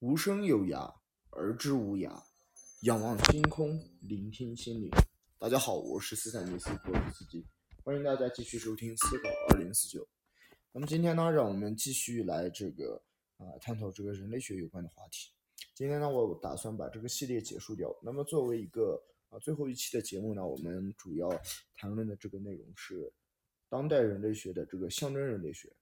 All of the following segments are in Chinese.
无声有涯，而知无涯。仰望星空，聆听心灵。大家好，我是四三零四博士司机，欢迎大家继续收听思考二零四九。那么今天呢，让我们继续来这个啊探讨这个人类学有关的话题。今天呢，我打算把这个系列结束掉。那么作为一个啊最后一期的节目呢，我们主要谈论的这个内容是当代人类学的这个象征人类学。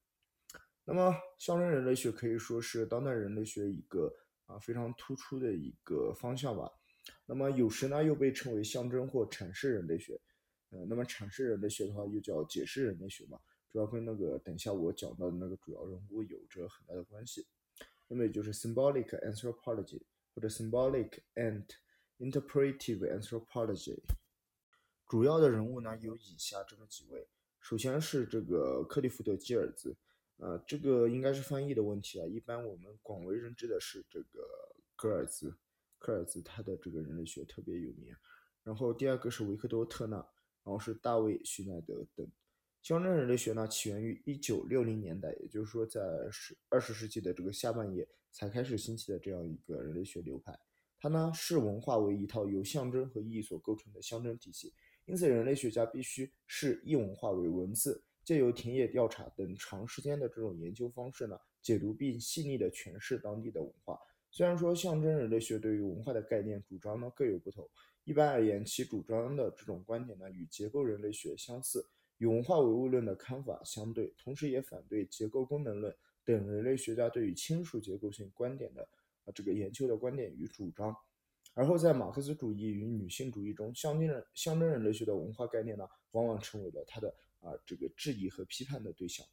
那么，象征人类学可以说是当代人类学一个啊非常突出的一个方向吧。那么有时呢又被称为象征或阐释人类学。呃，那么阐释人类学的话又叫解释人类学嘛，主要跟那个等下我讲到的那个主要人物有着很大的关系。那么也就是 symbolic anthropology 或者 symbolic and interpretive anthropology。主要的人物呢有以下这么几位，首先是这个克利夫德基尔兹。呃，这个应该是翻译的问题啊。一般我们广为人知的是这个戈尔兹，戈尔兹他的这个人类学特别有名。然后第二个是维克多特纳，然后是大卫徐奈德等。象征人类学呢，起源于一九六零年代，也就是说在十二十世纪的这个下半叶才开始兴起的这样一个人类学流派。它呢视文化为一套由象征和意义所构成的象征体系，因此人类学家必须视异文化为文字。借由田野调查等长时间的这种研究方式呢，解读并细腻地诠释当地的文化。虽然说象征人类学对于文化的概念主张呢各有不同，一般而言，其主张的这种观点呢与结构人类学相似，与文化唯物论的看法相对，同时也反对结构功能论等人类学家对于亲属结构性观点的啊这个研究的观点与主张。而后在马克思主义与女性主义中，象征人象征人类学的文化概念呢，往往成为了它的。啊，这个质疑和批判的对象。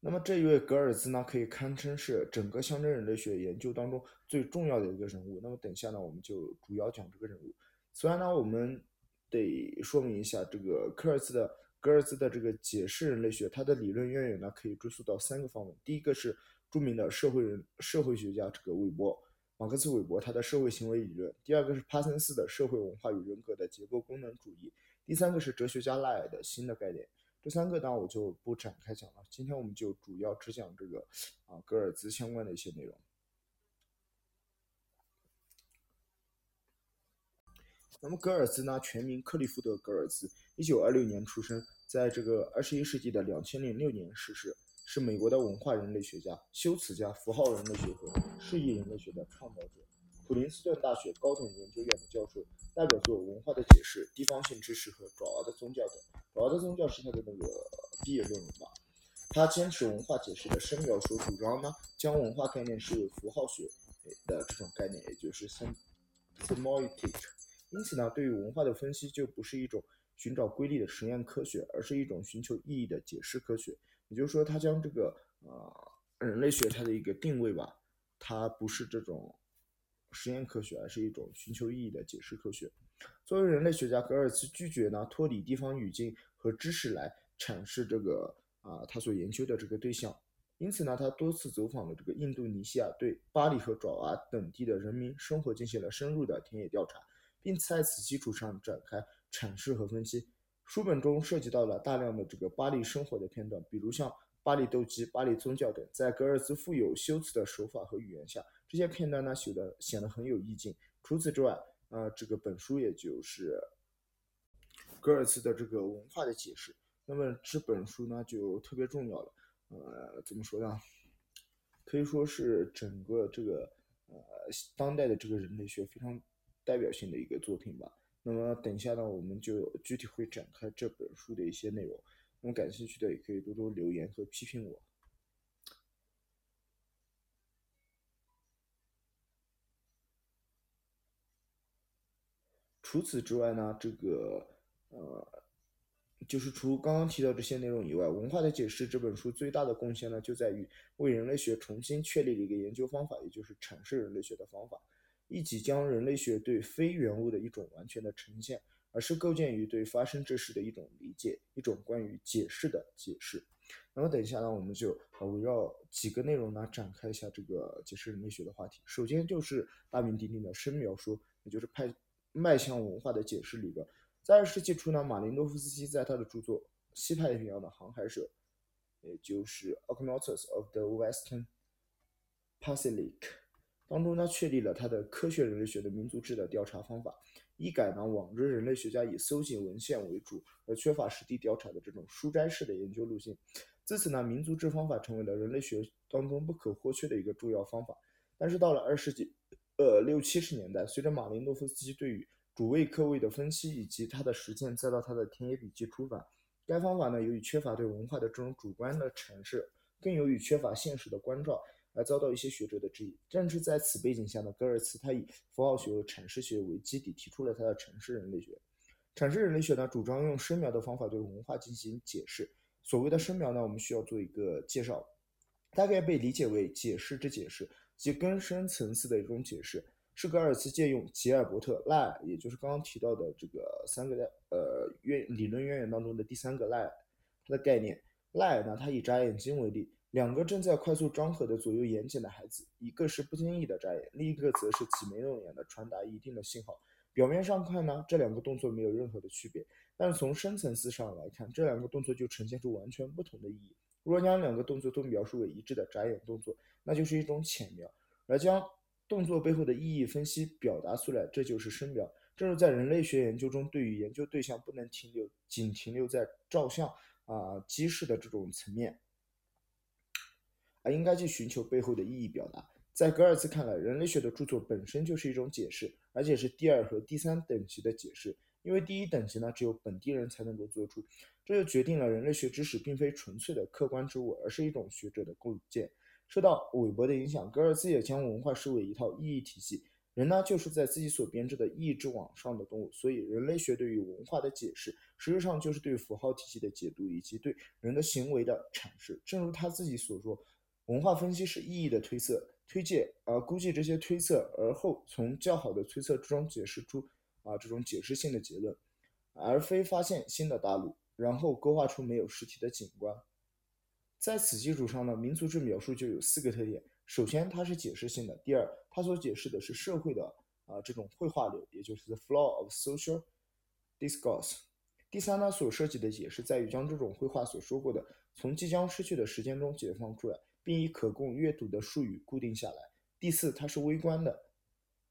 那么这一位格尔兹呢，可以堪称是整个象征人类学研究当中最重要的一个人物。那么等下呢，我们就主要讲这个人物。虽然呢，我们得说明一下，这个科尔兹的格尔兹的这个解释人类学，它的理论渊源呢，可以追溯到三个方面。第一个是著名的社会人社会学家这个韦伯，马克思韦伯他的社会行为理论。第二个是帕森斯的社会文化与人格的结构功能主义。第三个是哲学家赖尔的新的概念，这三个呢我就不展开讲了。今天我们就主要只讲这个啊格尔兹相关的一些内容。那么格尔兹呢，全名克利夫德·格尔兹，一九二六年出生，在这个二十一世纪的两千零六年逝世，是美国的文化人类学家、修辞家、符号人类学和示意人类学的创造者，普林斯顿大学高等研究院的教授。代表作《文化的解释》《地方性知识》和《爪哇的宗教》等，《爪哇的宗教》是他的那个毕业论文吧。他坚持文化解释的深表说，主张呢将文化概念视为符号学的这种概念，也就是 semiotic。因此呢，对于文化的分析就不是一种寻找规律的实验科学，而是一种寻求意义的解释科学。也就是说，他将这个呃人类学它的一个定位吧，它不是这种。实验科学，而是一种寻求意义的解释科学。作为人类学家，格尔茨拒绝呢脱离地方语境和知识来阐释这个啊他所研究的这个对象。因此呢，他多次走访了这个印度尼西亚，对巴里和爪哇等地的人民生活进行了深入的田野调查，并在此基础上展开阐释和分析。书本中涉及到了大量的这个巴黎生活的片段，比如像巴黎斗鸡、巴黎宗教等。在格尔兹富有修辞的手法和语言下。这些片段呢，写的显得很有意境。除此之外，啊，这个本书也就是格尔茨的这个文化的解释。那么这本书呢，就特别重要了。呃，怎么说呢？可以说是整个这个呃当代的这个人类学非常代表性的一个作品吧。那么等一下呢，我们就具体会展开这本书的一些内容。那么感兴趣的也可以多多留言和批评我。除此之外呢，这个呃，就是除刚刚提到这些内容以外，《文化的解释》这本书最大的贡献呢，就在于为人类学重新确立了一个研究方法，也就是阐释人类学的方法，一即将人类学对非原物的一种完全的呈现，而是构建于对发生之事的一种理解，一种关于解释的解释。那么等一下呢，我们就围绕几个内容呢，展开一下这个解释人类学的话题。首先就是大名鼎鼎的深描说，也就是派。迈向文化的解释理论，在二十世纪初呢，马林诺夫斯基在他的著作《西太平洋的航海者》，也就是《Argonauts of the Western Pasilic 当中，他确立了他的科学人类学的民族志的调查方法，一改呢往日人类学家以搜集文献为主而缺乏实地调查的这种书斋式的研究路线。自此呢，民族志方法成为了人类学当中不可或缺的一个重要方法。但是到了二世纪，呃六七十年代，随着马林诺夫斯基对于主谓客谓的分析以及他的实践，再到他的田野笔记出版，该方法呢由于缺乏对文化的这种主观的阐释，更由于缺乏现实的关照。而遭到一些学者的质疑。正是在此背景下呢，格尔茨他以符号学和阐释学为基底，提出了他的阐释人类学。阐释人类学呢，主张用声描的方法对文化进行解释。所谓的声描呢，我们需要做一个介绍，大概被理解为解释之解释，及更深层次的一种解释。是格尔茨借用吉尔伯特赖，也就是刚刚提到的这个三个呃渊理论渊源当中的第三个赖，它的概念。赖呢，他以眨眼睛为例。两个正在快速张合的左右眼睑的孩子，一个是不经意的眨眼，另一个则是挤眉弄眼的传达一定的信号。表面上看呢，这两个动作没有任何的区别，但是从深层次上来看，这两个动作就呈现出完全不同的意义。如果将两个动作都描述为一致的眨眼动作，那就是一种浅描；而将动作背后的意义分析表达出来，这就是深描。正如在人类学研究中，对于研究对象不能停留仅停留在照相啊机式的这种层面。而应该去寻求背后的意义表达。在格尔茨看来，人类学的著作本身就是一种解释，而且是第二和第三等级的解释。因为第一等级呢，只有本地人才能够做出，这就决定了人类学知识并非纯粹的客观之物，而是一种学者的构建。受到韦伯的影响，格尔兹也将文化视为一套意义体系。人呢，就是在自己所编织的意义之网上的动物，所以人类学对于文化的解释，实际上就是对符号体系的解读以及对人的行为的阐释。正如他自己所说。文化分析是意义的推测、推介，而估计这些推测，而后从较好的推测之中解释出啊这种解释性的结论，而非发现新的大陆，然后勾画出没有实体的景观。在此基础上呢，民族志描述就有四个特点：首先，它是解释性的；第二，它所解释的是社会的啊这种绘画流，也就是 the flow of social discourse；第三呢，所涉及的解释在于将这种绘画所说过的从即将失去的时间中解放出来。并以可供阅读的术语固定下来。第四，它是微观的，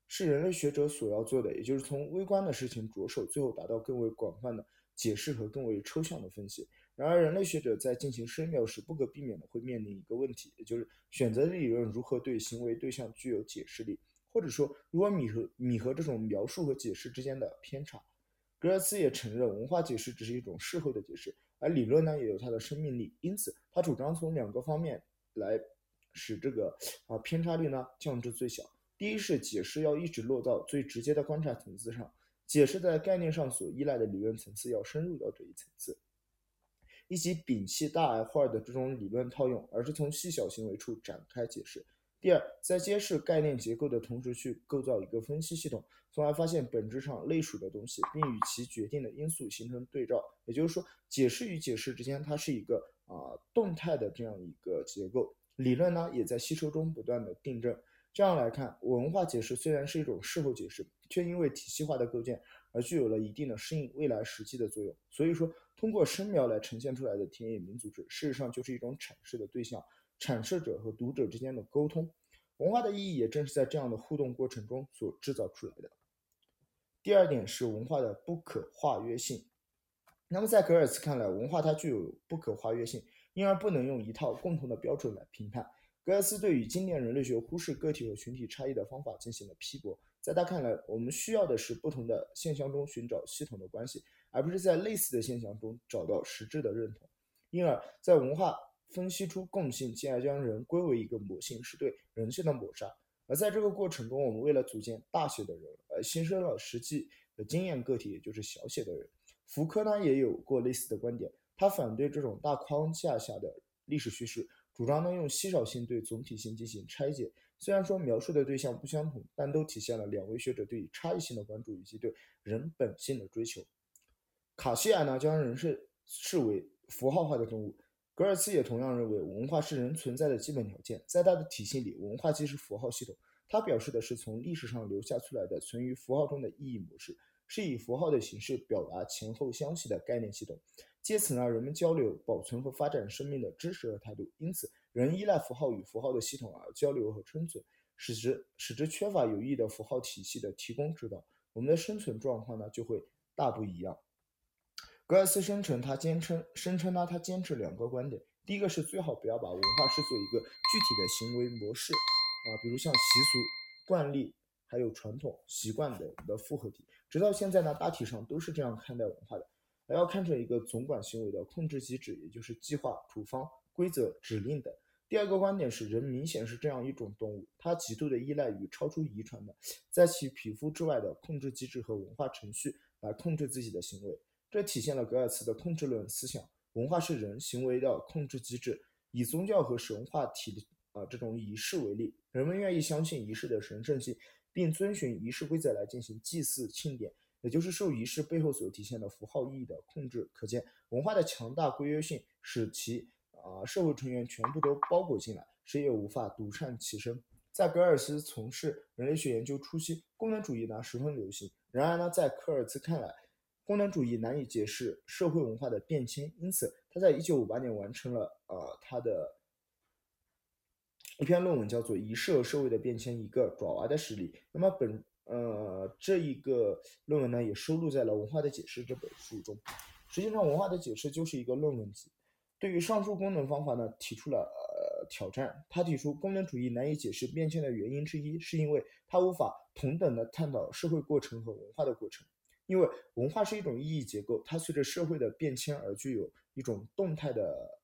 是人类学者所要做的，也就是从微观的事情着手，最后达到更为广泛的解释和更为抽象的分析。然而，人类学者在进行深描时，不可避免的会面临一个问题，也就是选择的理论如何对行为对象具有解释力，或者说如何弥合弥合这种描述和解释之间的偏差。格尔茨也承认，文化解释只是一种事后的解释，而理论呢也有它的生命力，因此他主张从两个方面。来使这个啊偏差率呢降至最小。第一是解释要一直落到最直接的观察层次上，解释在概念上所依赖的理论层次要深入到这一层次，以及摒弃大而化的这种理论套用，而是从细小行为处展开解释。第二，在揭示概念结构的同时去构造一个分析系统，从而发现本质上类属的东西，并与其决定的因素形成对照。也就是说，解释与解释之间，它是一个。啊，动态的这样一个结构理论呢，也在吸收中不断的订正。这样来看，文化解释虽然是一种事后解释，却因为体系化的构建而具有了一定的适应未来实际的作用。所以说，通过声描来呈现出来的田野民族志，事实上就是一种阐释的对象，阐释者和读者之间的沟通。文化的意义也正是在这样的互动过程中所制造出来的。第二点是文化的不可化约性。那么在格尔茨看来，文化它具有不可化约性，因而不能用一套共同的标准来评判。格尔茨对于经典人类学忽视个体和群体差异的方法进行了批驳。在他看来，我们需要的是不同的现象中寻找系统的关系，而不是在类似的现象中找到实质的认同。因而，在文化分析出共性，进而将人归为一个模型，是对人性的抹杀。而在这个过程中，我们为了组建大写的人，而牺牲了实际的经验个体，也就是小写的人。福柯呢也有过类似的观点，他反对这种大框架下的历史叙事，主张呢用稀少性对总体性进行拆解。虽然说描述的对象不相同，但都体现了两位学者对差异性的关注以及对人本性的追求。卡西尔呢将人是视为符号化的动物，格尔茨也同样认为文化是人存在的基本条件，在他的体系里，文化既是符号系统，他表示的是从历史上留下出来的存于符号中的意义模式。是以符号的形式表达前后相系的概念系统，借此呢，人们交流、保存和发展生命的知识和态度。因此，人依赖符号与符号的系统而交流和生存，使之使之缺乏有益的符号体系的提供指导，我们的生存状况呢就会大不一样。格尔斯声称，他坚称声称呢，他坚持两个观点。第一个是最好不要把文化视作一个具体的行为模式啊，比如像习俗、惯例，还有传统习惯的的复合体。直到现在呢，大体上都是这样看待文化的，还要看成一个总管行为的控制机制，也就是计划、处方、规则、指令等。第二个观点是，人明显是这样一种动物，它极度的依赖于超出遗传的，在其皮肤之外的控制机制和文化程序来控制自己的行为。这体现了格尔茨的控制论思想：文化是人行为的控制机制。以宗教和神话体啊这种仪式为例，人们愿意相信仪式的神圣性，并遵循仪式规则来进行祭祀庆典，也就是受仪式背后所体现的符号意义的控制。可见，文化的强大规约性使其啊社会成员全部都包裹进来，谁也无法独善其身。在格尔斯从事人类学研究初期，功能主义呢十分流行。然而呢，在科尔兹看来，功能主义难以解释社会文化的变迁，因此他在1958年完成了呃他的一篇论文，叫做《仪式和社会的变迁：一个爪哇的实例》。那么本呃这一个论文呢，也收录在了《文化的解释》这本书中。实际上，《文化的解释》就是一个论文集，对于上述功能方法呢提出了呃挑战。他提出，功能主义难以解释变迁的原因之一，是因为它无法同等的探讨社会过程和文化的过程。因为文化是一种意义结构，它随着社会的变迁而具有一种动态的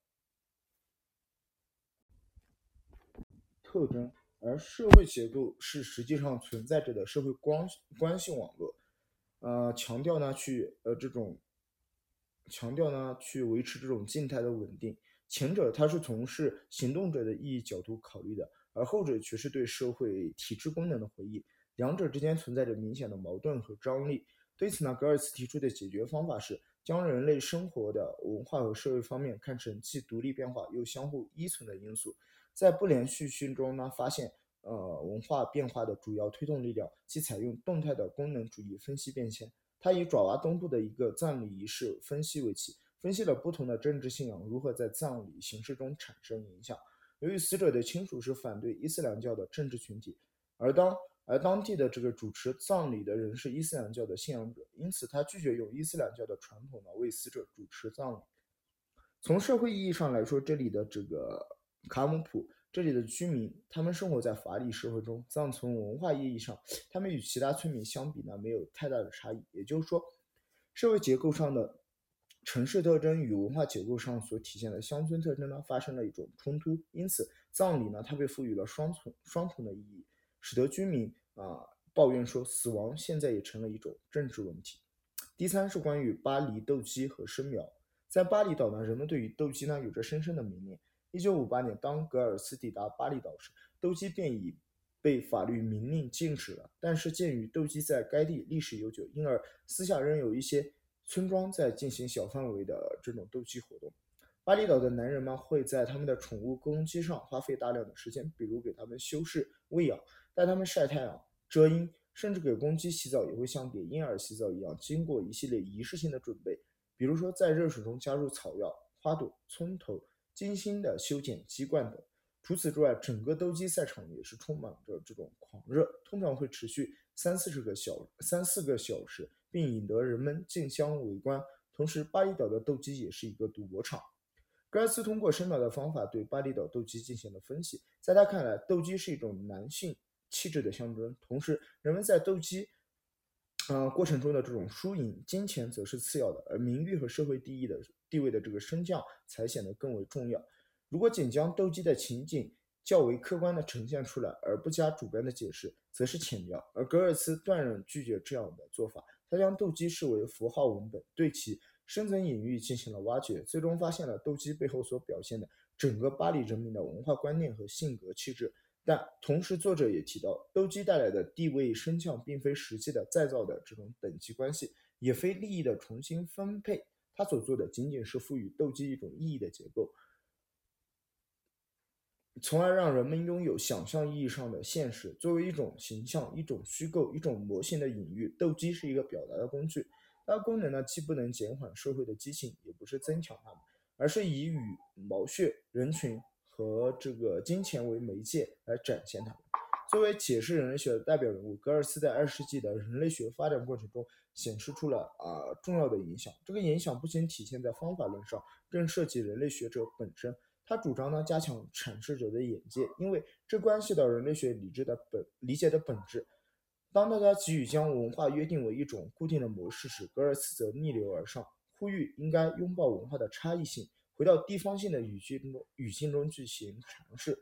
特征，而社会结构是实际上存在着的社会关关系网络。呃，强调呢去呃这种强调呢去维持这种静态的稳定。前者它是从事行动者的意义角度考虑的，而后者却是对社会体制功能的回忆。两者之间存在着明显的矛盾和张力。对此呢，格尔茨提出的解决方法是将人类生活的文化和社会方面看成既独立变化又相互依存的因素，在不连续性中呢发现呃文化变化的主要推动力量，即采用动态的功能主义分析变迁。他以爪哇东部的一个葬礼仪式分析为起，分析了不同的政治信仰如何在葬礼形式中产生影响。由于死者的亲属是反对伊斯兰教的政治群体，而当而当地的这个主持葬礼的人是伊斯兰教的信仰者，因此他拒绝用伊斯兰教的传统呢为死者主持葬礼。从社会意义上来说，这里的这个卡姆普这里的居民，他们生活在法理社会中。葬从文化意义上，他们与其他村民相比呢，没有太大的差异。也就是说，社会结构上的城市特征与文化结构上所体现的乡村特征呢，发生了一种冲突。因此，葬礼呢，它被赋予了双重双重的意义。使得居民啊抱怨说，死亡现在也成了一种政治问题。第三是关于巴黎斗鸡和生苗。在巴厘岛呢，人们对于斗鸡呢有着深深的迷恋。一九五八年，当格尔斯抵达巴厘岛时，斗鸡便已被法律明令禁止了。但是鉴于斗鸡在该地历史悠久，因而私下仍有一些村庄在进行小范围的这种斗鸡活动。巴厘岛的男人们会在他们的宠物公鸡上花费大量的时间，比如给他们修饰、喂养。带它们晒太阳、遮阴，甚至给公鸡洗澡，也会像给婴儿洗澡一样，经过一系列仪式性的准备。比如说，在热水中加入草药、花朵、葱头，精心的修剪鸡冠等。除此之外，整个斗鸡赛场也是充满着这种狂热，通常会持续三四十个小三四个小时，并引得人们竞相围观。同时，巴厘岛的斗鸡也是一个赌博场。格尔斯通过深脑的方法对巴厘岛斗鸡进行了分析，在他看来，斗鸡是一种男性。气质的象征。同时，人们在斗鸡，呃过程中的这种输赢，金钱则是次要的，而名誉和社会地位的地位的这个升降才显得更为重要。如果仅将斗鸡的情景较为客观地呈现出来，而不加主观的解释，则是浅描。而格尔斯断然拒绝这样的做法，他将斗鸡视为符号文本，对其深层隐喻进行了挖掘，最终发现了斗鸡背后所表现的整个巴黎人民的文化观念和性格气质。但同时，作者也提到，斗鸡带来的地位升降，并非实际的再造的这种等级关系，也非利益的重新分配。他所做的仅仅是赋予斗鸡一种意义的结构。从而让人们拥有想象意义上的现实作为一种形象、一种虚构、一种模型的隐喻。斗鸡是一个表达的工具，它的功能呢，既不能减缓社会的激情，也不是增强它们，而是以羽毛血、人群和这个金钱为媒介来展现它。作为解释人类学的代表人物，格尔斯在二十世纪的人类学发展过程中显示出了啊重要的影响。这个影响不仅体现在方法论上，更涉及人类学者本身。他主张呢加强阐释者的眼界，因为这关系到人类学理智的本理解的本质。当大家急于将文化约定为一种固定的模式时，格尔斯则逆流而上，呼吁应该拥抱文化的差异性，回到地方性的语境中语境中进行尝试。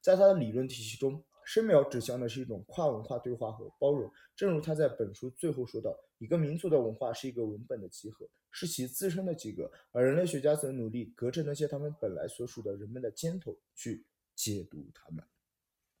在他的理论体系中。深描指向的是一种跨文化对话和包容，正如他在本书最后说到：“一个民族的文化是一个文本的集合，是其自身的集合，而人类学家则努力隔着那些他们本来所属的人们的肩头去解读他们。”